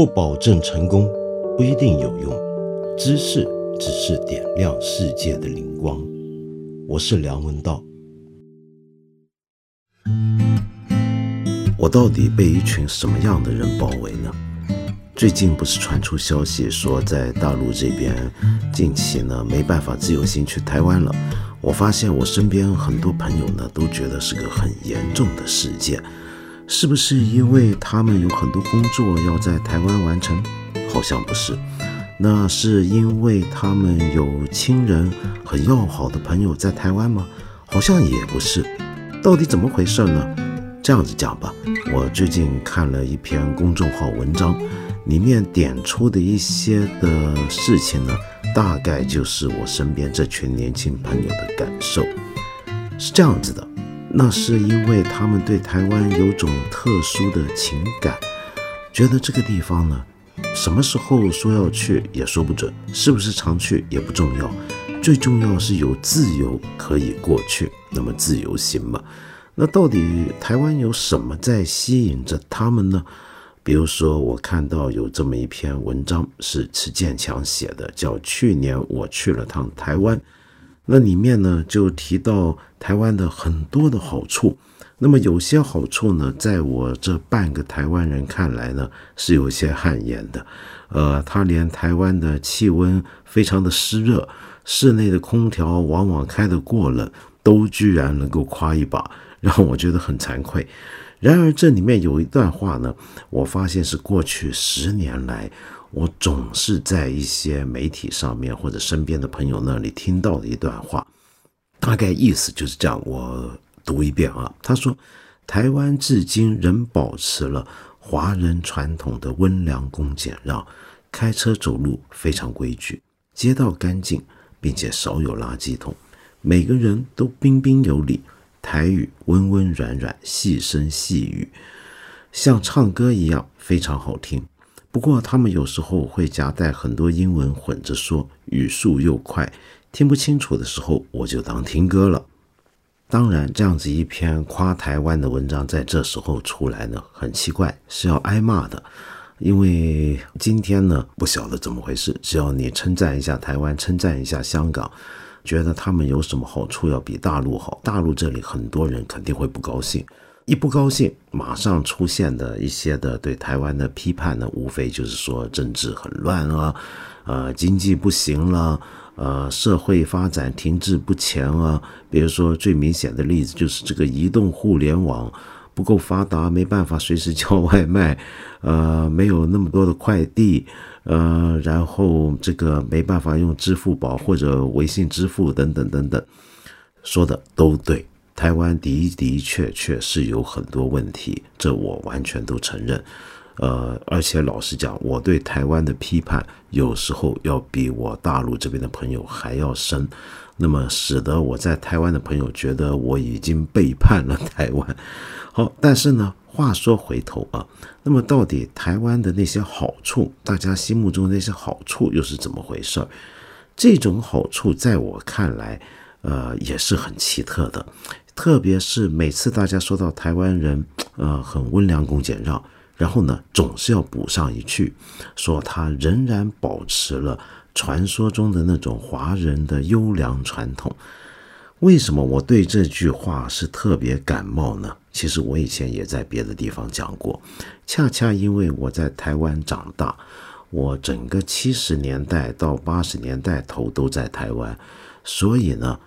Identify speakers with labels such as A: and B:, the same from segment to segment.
A: 不保证成功，不一定有用。知识只是点亮世界的灵光。我是梁文道。我到底被一群什么样的人包围呢？最近不是传出消息说，在大陆这边近期呢没办法自由行去台湾了。我发现我身边很多朋友呢都觉得是个很严重的事件。是不是因为他们有很多工作要在台湾完成？好像不是。那是因为他们有亲人很要好的朋友在台湾吗？好像也不是。到底怎么回事呢？这样子讲吧，我最近看了一篇公众号文章，里面点出的一些的事情呢，大概就是我身边这群年轻朋友的感受。是这样子的。那是因为他们对台湾有种特殊的情感，觉得这个地方呢，什么时候说要去也说不准，是不是常去也不重要，最重要是有自由可以过去，那么自由行嘛。那到底台湾有什么在吸引着他们呢？比如说，我看到有这么一篇文章是池建强写的，叫《去年我去了趟台湾》。那里面呢，就提到台湾的很多的好处。那么有些好处呢，在我这半个台湾人看来呢，是有些汗颜的。呃，他连台湾的气温非常的湿热，室内的空调往往开得过冷，都居然能够夸一把，让我觉得很惭愧。然而这里面有一段话呢，我发现是过去十年来。我总是在一些媒体上面或者身边的朋友那里听到的一段话，大概意思就是这样。我读一遍啊，他说：“台湾至今仍保持了华人传统的温良恭俭让，开车走路非常规矩，街道干净，并且少有垃圾桶，每个人都彬彬有礼，台语温温软软，细声细语，像唱歌一样非常好听。”不过，他们有时候会夹带很多英文混着说，语速又快，听不清楚的时候，我就当听歌了。当然，这样子一篇夸台湾的文章在这时候出来呢，很奇怪，是要挨骂的。因为今天呢，不晓得怎么回事，只要你称赞一下台湾，称赞一下香港，觉得他们有什么好处要比大陆好，大陆这里很多人肯定会不高兴。一不高兴，马上出现的一些的对台湾的批判呢，无非就是说政治很乱啊，呃，经济不行了，呃，社会发展停滞不前啊。比如说最明显的例子就是这个移动互联网不够发达，没办法随时叫外卖，呃，没有那么多的快递，呃，然后这个没办法用支付宝或者微信支付等等等等，说的都对。台湾的的确确是有很多问题，这我完全都承认。呃，而且老实讲，我对台湾的批判有时候要比我大陆这边的朋友还要深，那么使得我在台湾的朋友觉得我已经背叛了台湾。好，但是呢，话说回头啊，那么到底台湾的那些好处，大家心目中那些好处又是怎么回事儿？这种好处在我看来，呃，也是很奇特的。特别是每次大家说到台湾人，呃，很温良恭俭让，然后呢，总是要补上一句，说他仍然保持了传说中的那种华人的优良传统。为什么我对这句话是特别感冒呢？其实我以前也在别的地方讲过，恰恰因为我在台湾长大，我整个七十年代到八十年代头都在台湾，所以呢。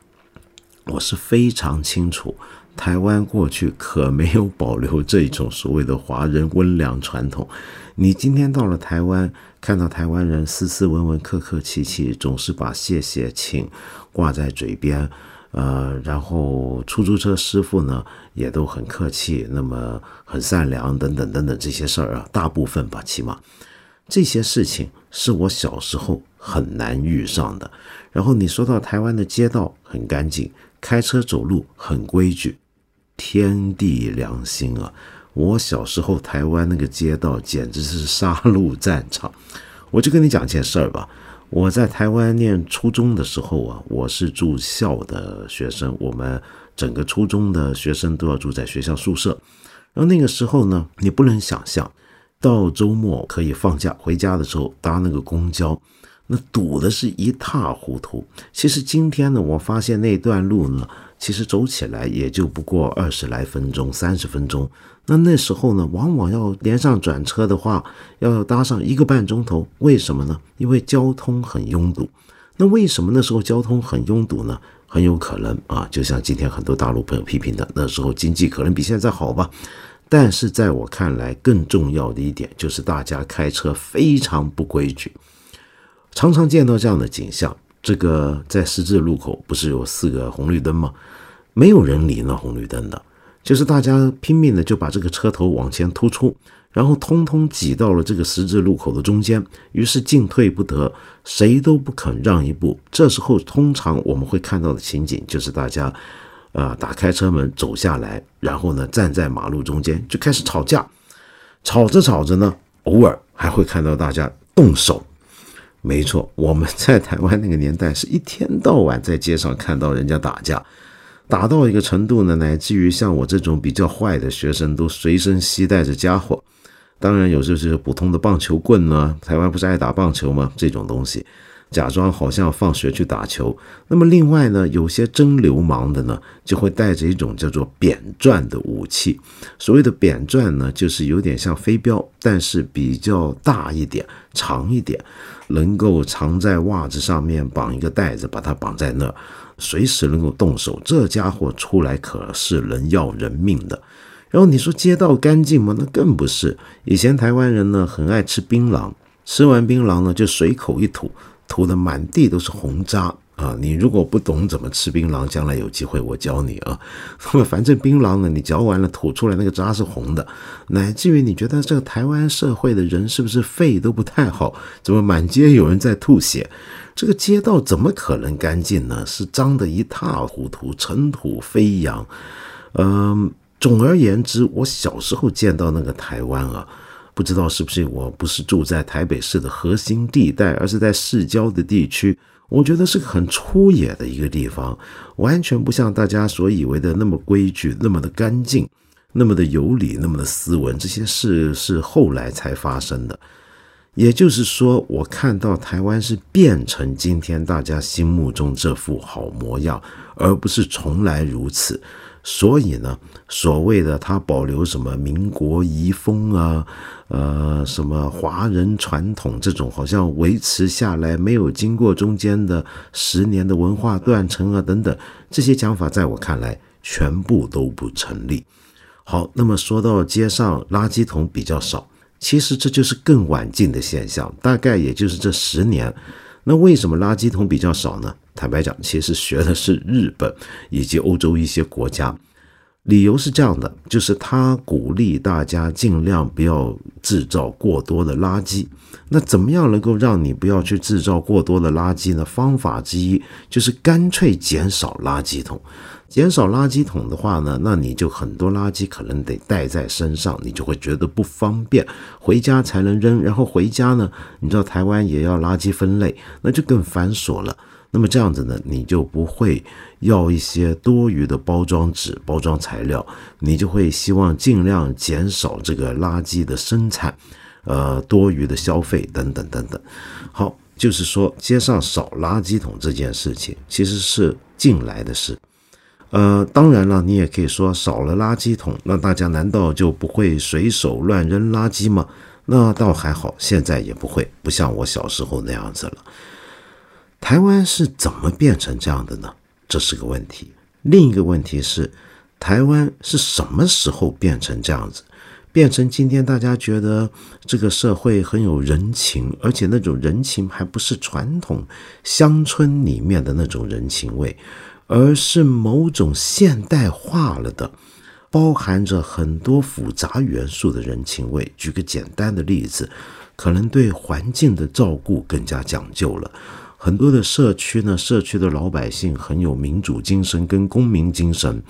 A: 我是非常清楚，台湾过去可没有保留这种所谓的华人温良传统。你今天到了台湾，看到台湾人斯斯文文、客客气气，总是把谢谢、请挂在嘴边，呃，然后出租车师傅呢也都很客气，那么很善良等等等等这些事儿啊，大部分吧，起码这些事情是我小时候很难遇上的。然后你说到台湾的街道很干净。开车走路很规矩，天地良心啊！我小时候台湾那个街道简直是杀戮战场。我就跟你讲件事儿吧，我在台湾念初中的时候啊，我是住校的学生，我们整个初中的学生都要住在学校宿舍。然后那个时候呢，你不能想象，到周末可以放假回家的时候搭那个公交，那堵的是一塌糊涂。其实今天呢，我发现那段路呢，其实走起来也就不过二十来分钟、三十分钟。那那时候呢，往往要连上转车的话，要搭上一个半钟头。为什么呢？因为交通很拥堵。那为什么那时候交通很拥堵呢？很有可能啊，就像今天很多大陆朋友批评的，那时候经济可能比现在好吧。但是在我看来，更重要的一点就是大家开车非常不规矩，常常见到这样的景象。这个在十字路口不是有四个红绿灯吗？没有人理那红绿灯的，就是大家拼命的就把这个车头往前突出。然后通通挤到了这个十字路口的中间，于是进退不得，谁都不肯让一步。这时候，通常我们会看到的情景就是大家，呃，打开车门走下来，然后呢，站在马路中间就开始吵架。吵着吵着呢，偶尔还会看到大家动手。没错，我们在台湾那个年代是一天到晚在街上看到人家打架。打到一个程度呢，乃至于像我这种比较坏的学生都随身携带着家伙。当然有时候是普通的棒球棍呢，台湾不是爱打棒球吗？这种东西，假装好像放学去打球。那么另外呢，有些真流氓的呢，就会带着一种叫做扁钻的武器。所谓的扁钻呢，就是有点像飞镖，但是比较大一点、长一点，能够藏在袜子上面，绑一个带子，把它绑在那儿，随时能够动手。这家伙出来可是能要人命的。然后你说街道干净吗？那更不是。以前台湾人呢很爱吃槟榔，吃完槟榔呢就随口一吐，吐的满地都是红渣啊！你如果不懂怎么吃槟榔，将来有机会我教你啊。那 么反正槟榔呢，你嚼完了吐出来那个渣是红的，乃至于你觉得这个台湾社会的人是不是肺都不太好？怎么满街有人在吐血？这个街道怎么可能干净呢？是脏得一塌糊涂，尘土飞扬。嗯。总而言之，我小时候见到那个台湾啊，不知道是不是我不是住在台北市的核心地带，而是在市郊的地区。我觉得是个很粗野的一个地方，完全不像大家所以为的那么规矩、那么的干净、那么的有礼、那么的斯文。这些事是后来才发生的。也就是说，我看到台湾是变成今天大家心目中这副好模样，而不是从来如此。所以呢，所谓的他保留什么民国遗风啊，呃，什么华人传统这种，好像维持下来没有经过中间的十年的文化断层啊等等，这些讲法在我看来全部都不成立。好，那么说到街上垃圾桶比较少，其实这就是更晚近的现象，大概也就是这十年。那为什么垃圾桶比较少呢？坦白讲，其实学的是日本以及欧洲一些国家。理由是这样的，就是他鼓励大家尽量不要制造过多的垃圾。那怎么样能够让你不要去制造过多的垃圾呢？方法之一就是干脆减少垃圾桶。减少垃圾桶的话呢，那你就很多垃圾可能得带在身上，你就会觉得不方便，回家才能扔。然后回家呢，你知道台湾也要垃圾分类，那就更繁琐了。那么这样子呢，你就不会要一些多余的包装纸、包装材料，你就会希望尽量减少这个垃圾的生产，呃，多余的消费等等等等。好，就是说街上少垃圾桶这件事情其实是近来的事。呃，当然了，你也可以说少了垃圾桶，那大家难道就不会随手乱扔垃圾吗？那倒还好，现在也不会，不像我小时候那样子了。台湾是怎么变成这样的呢？这是个问题。另一个问题是，台湾是什么时候变成这样子？变成今天大家觉得这个社会很有人情，而且那种人情还不是传统乡村里面的那种人情味，而是某种现代化了的，包含着很多复杂元素的人情味。举个简单的例子，可能对环境的照顾更加讲究了。很多的社区呢，社区的老百姓很有民主精神跟公民精神，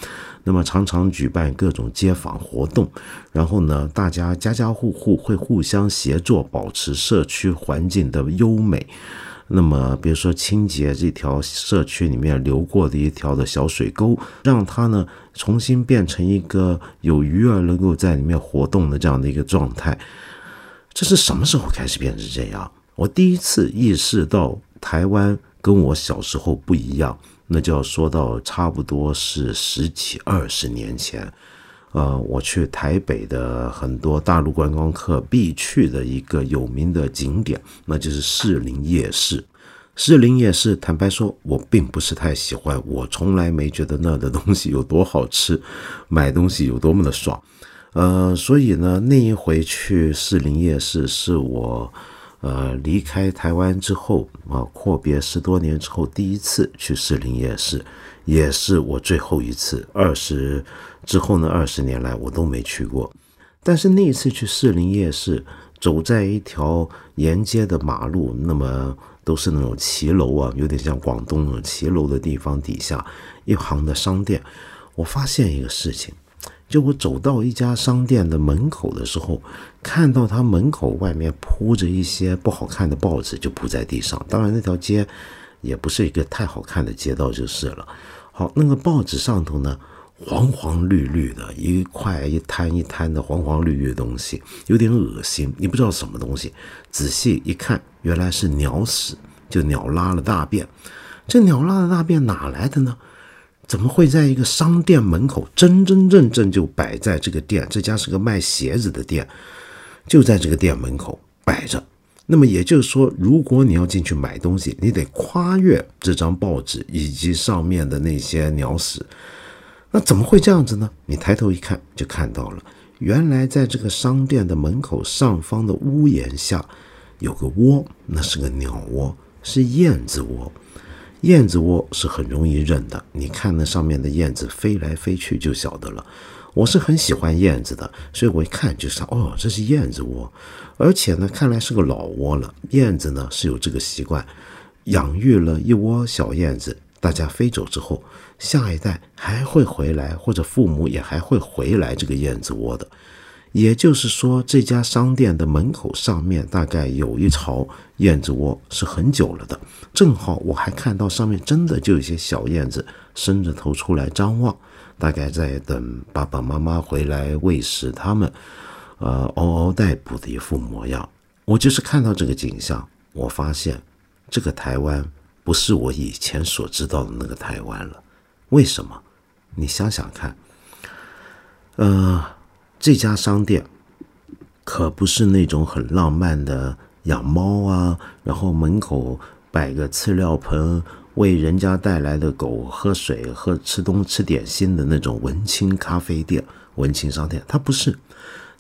A: 那么常常举办各种街访活动，然后呢，大家家家户户会互相协作，保持社区环境的优美。那么，比如说清洁这条社区里面流过的一条的小水沟，让它呢重新变成一个有鱼儿能够在里面活动的这样的一个状态。这是什么时候开始变成这样？我第一次意识到台湾跟我小时候不一样，那就要说到差不多是十几二十年前。呃，我去台北的很多大陆观光客必去的一个有名的景点，那就是士林夜市。士林夜市，坦白说，我并不是太喜欢，我从来没觉得那的东西有多好吃，买东西有多么的爽。呃，所以呢，那一回去士林夜市是我，呃，离开台湾之后啊，阔别十多年之后第一次去士林夜市，也是我最后一次。二十之后呢，二十年来我都没去过。但是那一次去士林夜市，走在一条沿街的马路，那么都是那种骑楼啊，有点像广东那种骑楼的地方底下一行的商店，我发现一个事情。就我走到一家商店的门口的时候，看到他门口外面铺着一些不好看的报纸，就铺在地上。当然，那条街也不是一个太好看的街道，就是了。好，那个报纸上头呢，黄黄绿绿的，一块一摊一摊的黄黄绿绿的东西，有点恶心。你不知道什么东西，仔细一看，原来是鸟屎，就鸟拉了大便。这鸟拉的大便哪来的呢？怎么会在一个商店门口真真正正就摆在这个店？这家是个卖鞋子的店，就在这个店门口摆着。那么也就是说，如果你要进去买东西，你得跨越这张报纸以及上面的那些鸟屎。那怎么会这样子呢？你抬头一看，就看到了，原来在这个商店的门口上方的屋檐下有个窝，那是个鸟窝，是燕子窝。燕子窝是很容易认的，你看那上面的燕子飞来飞去就晓得了。我是很喜欢燕子的，所以我一看就是，哦，这是燕子窝，而且呢，看来是个老窝了。燕子呢是有这个习惯，养育了一窝小燕子，大家飞走之后，下一代还会回来，或者父母也还会回来这个燕子窝的。也就是说，这家商店的门口上面大概有一巢燕子窝，是很久了的。正好我还看到上面真的就有些小燕子伸着头出来张望，大概在等爸爸妈妈回来喂食它们，呃，嗷嗷待哺的一副模样。我就是看到这个景象，我发现这个台湾不是我以前所知道的那个台湾了。为什么？你想想看，呃。这家商店可不是那种很浪漫的养猫啊，然后门口摆个饲料盆喂人家带来的狗喝水、喝吃东吃点心的那种文青咖啡店、文青商店。它不是，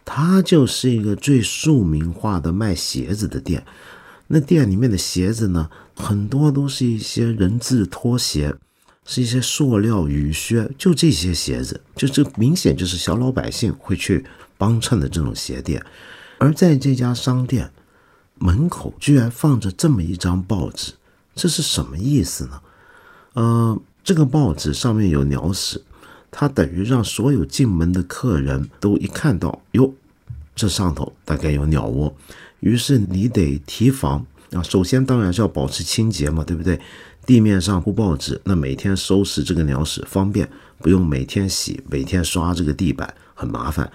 A: 它就是一个最庶民化的卖鞋子的店。那店里面的鞋子呢，很多都是一些人字拖鞋。是一些塑料雨靴，就这些鞋子，就这明显就是小老百姓会去帮衬的这种鞋店。而在这家商店门口，居然放着这么一张报纸，这是什么意思呢？呃，这个报纸上面有鸟屎，它等于让所有进门的客人都一看到，哟，这上头大概有鸟窝，于是你得提防啊。首先当然是要保持清洁嘛，对不对？地面上铺报纸，那每天收拾这个鸟屎方便，不用每天洗，每天刷这个地板很麻烦。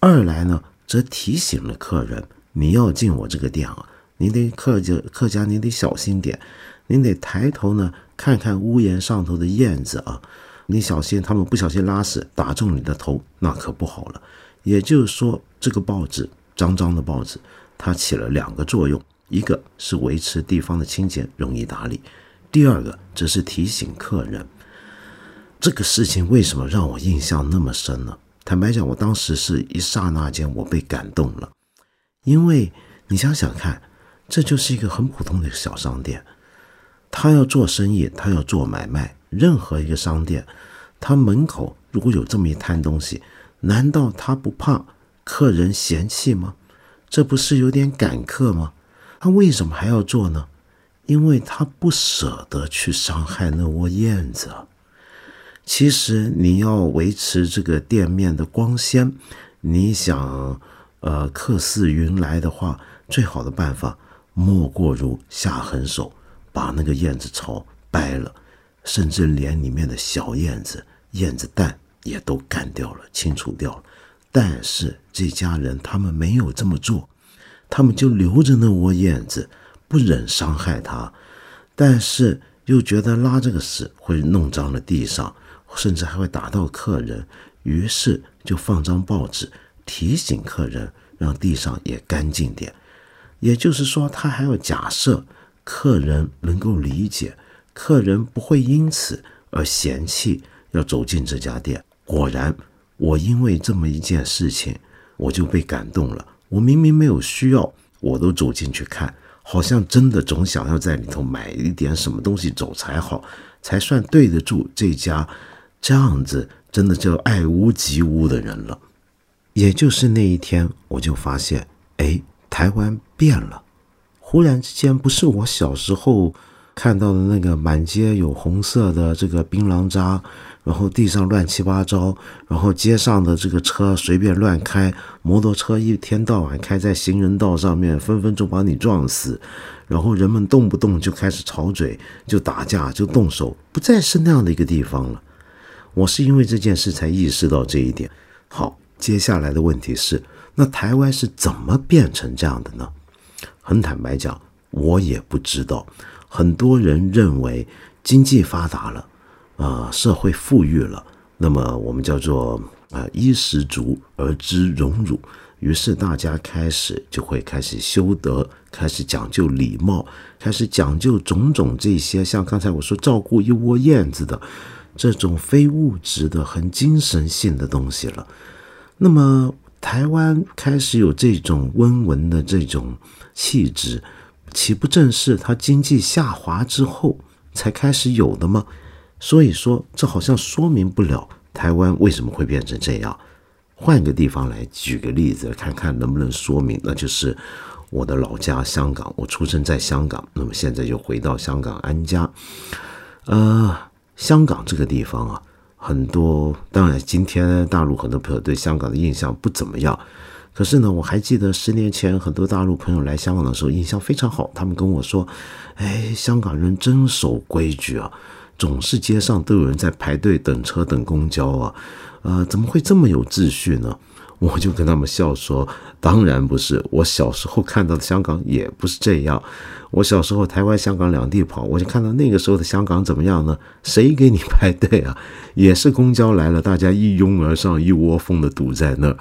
A: 二来呢，则提醒了客人，你要进我这个店啊，您得客家客家，您得小心点，您得抬头呢看看屋檐上头的燕子啊，你小心他们不小心拉屎打中你的头，那可不好了。也就是说，这个报纸脏脏的报纸，它起了两个作用，一个是维持地方的清洁，容易打理。第二个则是提醒客人，这个事情为什么让我印象那么深呢？坦白讲，我当时是一刹那间我被感动了，因为你想想看，这就是一个很普通的小商店，他要做生意，他要做买卖，任何一个商店，他门口如果有这么一摊东西，难道他不怕客人嫌弃吗？这不是有点赶客吗？他为什么还要做呢？因为他不舍得去伤害那窝燕子。其实你要维持这个店面的光鲜，你想，呃，客似云来的话，最好的办法莫过如下狠手，把那个燕子巢掰了，甚至连里面的小燕子、燕子蛋也都干掉了、清除掉了。但是这家人他们没有这么做，他们就留着那窝燕子，不忍伤害它，但是又觉得拉这个屎会弄脏了地上，甚至还会打到客人，于是就放张报纸提醒客人，让地上也干净点。也就是说，他还要假设客人能够理解，客人不会因此而嫌弃要走进这家店。果然，我因为这么一件事情，我就被感动了。我明明没有需要，我都走进去看，好像真的总想要在里头买一点什么东西走才好，才算对得住这家这样子真的叫爱屋及乌的人了。也就是那一天，我就发现，哎。台湾变了，忽然之间，不是我小时候看到的那个满街有红色的这个槟榔渣，然后地上乱七八糟，然后街上的这个车随便乱开，摩托车一天到晚开在行人道上面，分分钟把你撞死，然后人们动不动就开始吵嘴，就打架，就动手，不再是那样的一个地方了。我是因为这件事才意识到这一点。好，接下来的问题是。那台湾是怎么变成这样的呢？很坦白讲，我也不知道。很多人认为经济发达了，啊，社会富裕了，那么我们叫做啊衣食足而知荣辱，于是大家开始就会开始修德，开始讲究礼貌，开始讲究种种这些，像刚才我说照顾一窝燕子的这种非物质的、很精神性的东西了。那么。台湾开始有这种温文的这种气质，岂不正是它经济下滑之后才开始有的吗？所以说，这好像说明不了台湾为什么会变成这样。换个地方来举个例子，看看能不能说明。那就是我的老家香港，我出生在香港，那么现在又回到香港安家。呃，香港这个地方啊。很多，当然，今天大陆很多朋友对香港的印象不怎么样。可是呢，我还记得十年前很多大陆朋友来香港的时候，印象非常好。他们跟我说：“哎，香港人真守规矩啊，总是街上都有人在排队等车等公交啊，呃，怎么会这么有秩序呢？” 我就跟他们笑说：“当然不是，我小时候看到的香港也不是这样。我小时候台湾、香港两地跑，我就看到那个时候的香港怎么样呢？谁给你排队啊？也是公交来了，大家一拥而上，一窝蜂的堵在那儿。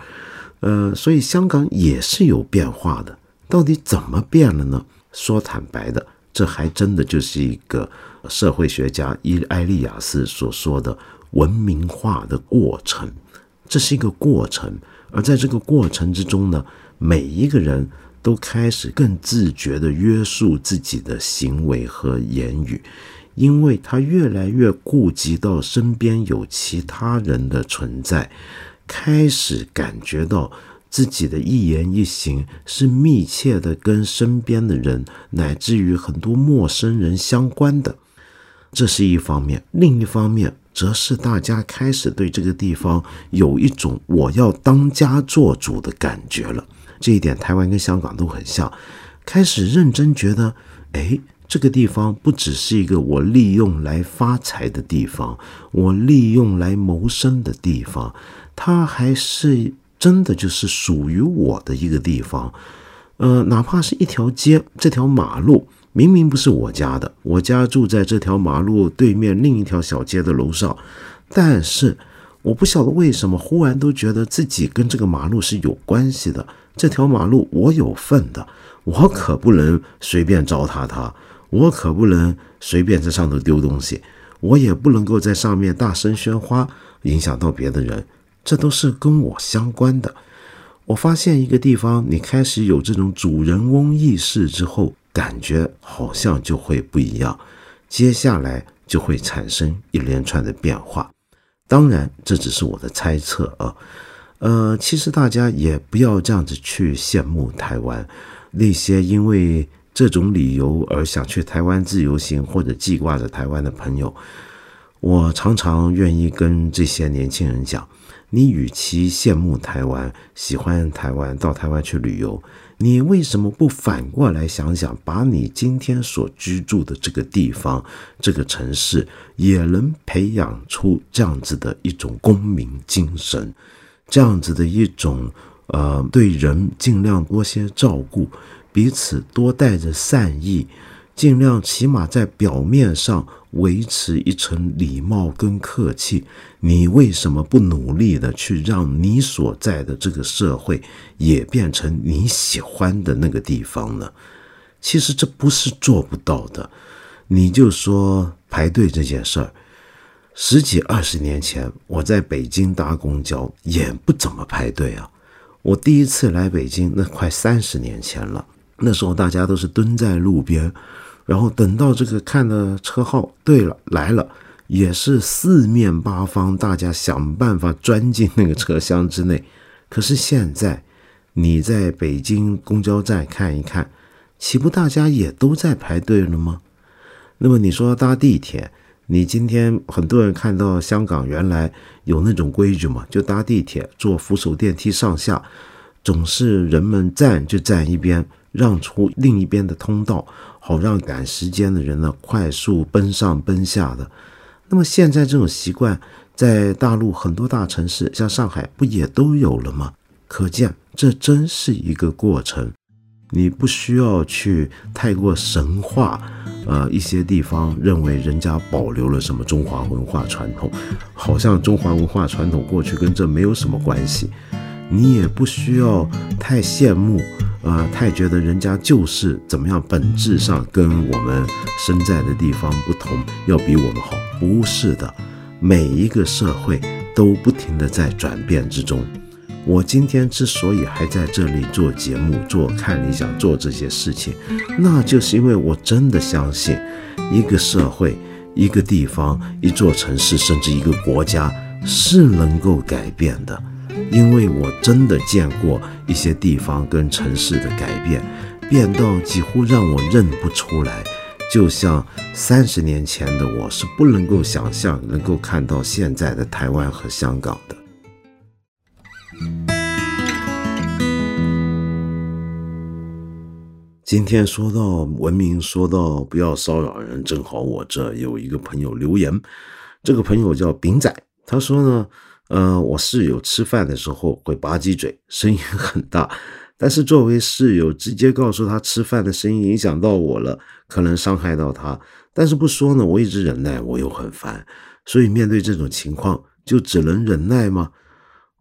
A: 呃，所以香港也是有变化的。到底怎么变了呢？说坦白的，这还真的就是一个社会学家伊埃利亚斯所说的文明化的过程。这是一个过程。”而在这个过程之中呢，每一个人都开始更自觉地约束自己的行为和言语，因为他越来越顾及到身边有其他人的存在，开始感觉到自己的一言一行是密切的跟身边的人，乃至于很多陌生人相关的。这是一方面，另一方面。则是大家开始对这个地方有一种我要当家做主的感觉了。这一点，台湾跟香港都很像，开始认真觉得，哎，这个地方不只是一个我利用来发财的地方，我利用来谋生的地方，它还是真的就是属于我的一个地方。呃，哪怕是一条街，这条马路。明明不是我家的，我家住在这条马路对面另一条小街的楼上，但是我不晓得为什么忽然都觉得自己跟这个马路是有关系的。这条马路我有份的，我可不能随便糟蹋它，我可不能随便在上头丢东西，我也不能够在上面大声喧哗，影响到别的人。这都是跟我相关的。我发现一个地方，你开始有这种主人翁意识之后。感觉好像就会不一样，接下来就会产生一连串的变化。当然，这只是我的猜测啊。呃，其实大家也不要这样子去羡慕台湾那些因为这种理由而想去台湾自由行或者记挂着台湾的朋友。我常常愿意跟这些年轻人讲：，你与其羡慕台湾、喜欢台湾、到台湾去旅游。你为什么不反过来想想，把你今天所居住的这个地方、这个城市，也能培养出这样子的一种公民精神，这样子的一种呃，对人尽量多些照顾，彼此多带着善意，尽量起码在表面上维持一层礼貌跟客气。你为什么不努力的去让你所在的这个社会也变成你喜欢的那个地方呢？其实这不是做不到的。你就说排队这件事儿，十几二十年前我在北京搭公交也不怎么排队啊。我第一次来北京，那快三十年前了。那时候大家都是蹲在路边，然后等到这个看的车号对了来了，也是四面八方大家想办法钻进那个车厢之内。可是现在，你在北京公交站看一看，岂不大家也都在排队了吗？那么你说搭地铁？你今天很多人看到香港原来有那种规矩嘛？就搭地铁坐扶手电梯上下，总是人们站就站一边，让出另一边的通道，好让赶时间的人呢快速奔上奔下的。那么现在这种习惯在大陆很多大城市，像上海不也都有了吗？可见这真是一个过程，你不需要去太过神话。呃，一些地方认为人家保留了什么中华文化传统，好像中华文化传统过去跟这没有什么关系。你也不需要太羡慕，呃，太觉得人家就是怎么样，本质上跟我们身在的地方不同，要比我们好。不是的，每一个社会都不停的在转变之中。我今天之所以还在这里做节目、做看理想、做这些事情，那就是因为我真的相信，一个社会、一个地方、一座城市，甚至一个国家是能够改变的。因为我真的见过一些地方跟城市的改变，变到几乎让我认不出来。就像三十年前的我，是不能够想象能够看到现在的台湾和香港的。今天说到文明，说到不要骚扰人，正好我这有一个朋友留言，这个朋友叫饼仔，他说呢，呃，我室友吃饭的时候会吧唧嘴，声音很大，但是作为室友，直接告诉他吃饭的声音影响到我了，可能伤害到他，但是不说呢，我一直忍耐，我又很烦，所以面对这种情况，就只能忍耐吗？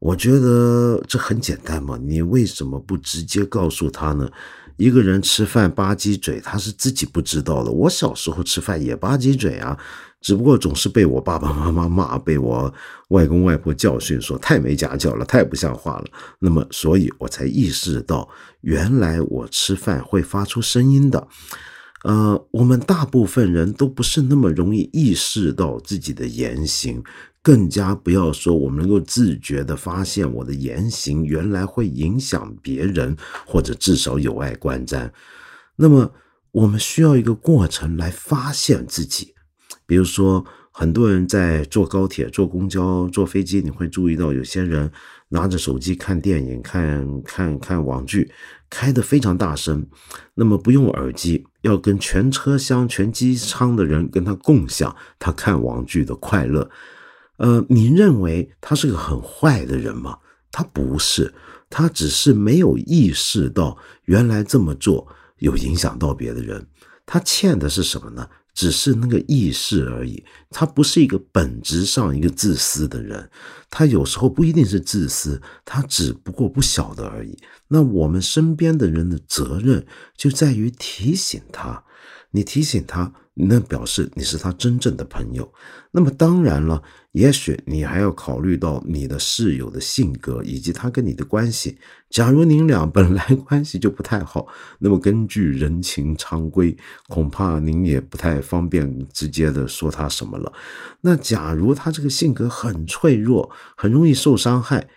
A: 我觉得这很简单嘛，你为什么不直接告诉他呢？一个人吃饭吧唧嘴，他是自己不知道的。我小时候吃饭也吧唧嘴啊，只不过总是被我爸爸妈妈骂，被我外公外婆教训，说太没家教了，太不像话了。那么，所以我才意识到，原来我吃饭会发出声音的。呃，我们大部分人都不是那么容易意识到自己的言行。更加不要说，我们能够自觉地发现我的言行原来会影响别人，或者至少有碍观瞻。那么，我们需要一个过程来发现自己。比如说，很多人在坐高铁、坐公交、坐飞机，你会注意到有些人拿着手机看电影、看看看网剧，开得非常大声。那么，不用耳机，要跟全车厢、全机舱的人跟他共享他看网剧的快乐。呃，您认为他是个很坏的人吗？他不是，他只是没有意识到原来这么做有影响到别的人。他欠的是什么呢？只是那个意识而已。他不是一个本质上一个自私的人，他有时候不一定是自私，他只不过不晓得而已。那我们身边的人的责任就在于提醒他，你提醒他。那表示你是他真正的朋友。那么当然了，也许你还要考虑到你的室友的性格以及他跟你的关系。假如您俩本来关系就不太好，那么根据人情常规，恐怕您也不太方便直接的说他什么了。那假如他这个性格很脆弱，很容易受伤害，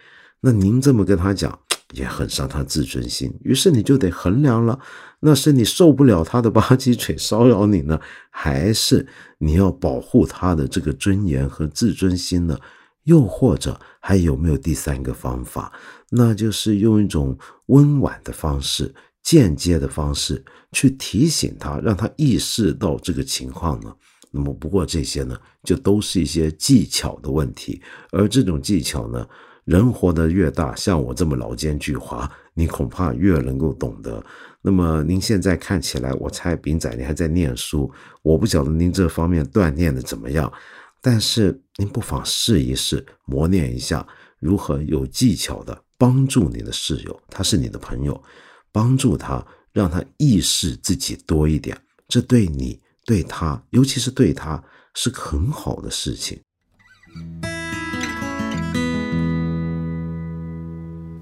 A: 那您这么跟他讲。也很伤他自尊心，于是你就得衡量了，那是你受不了他的吧唧嘴骚扰你呢，还是你要保护他的这个尊严和自尊心呢？又或者还有没有第三个方法？那就是用一种温婉的方式、间接的方式去提醒他，让他意识到这个情况呢？那么不过这些呢，就都是一些技巧的问题，而这种技巧呢？人活得越大，像我这么老奸巨猾，你恐怕越能够懂得。那么您现在看起来，我猜丙仔你还在念书，我不晓得您这方面锻炼的怎么样，但是您不妨试一试，磨练一下如何有技巧的帮助你的室友，他是你的朋友，帮助他，让他意识自己多一点，这对你、对他，尤其是对他，是很好的事情。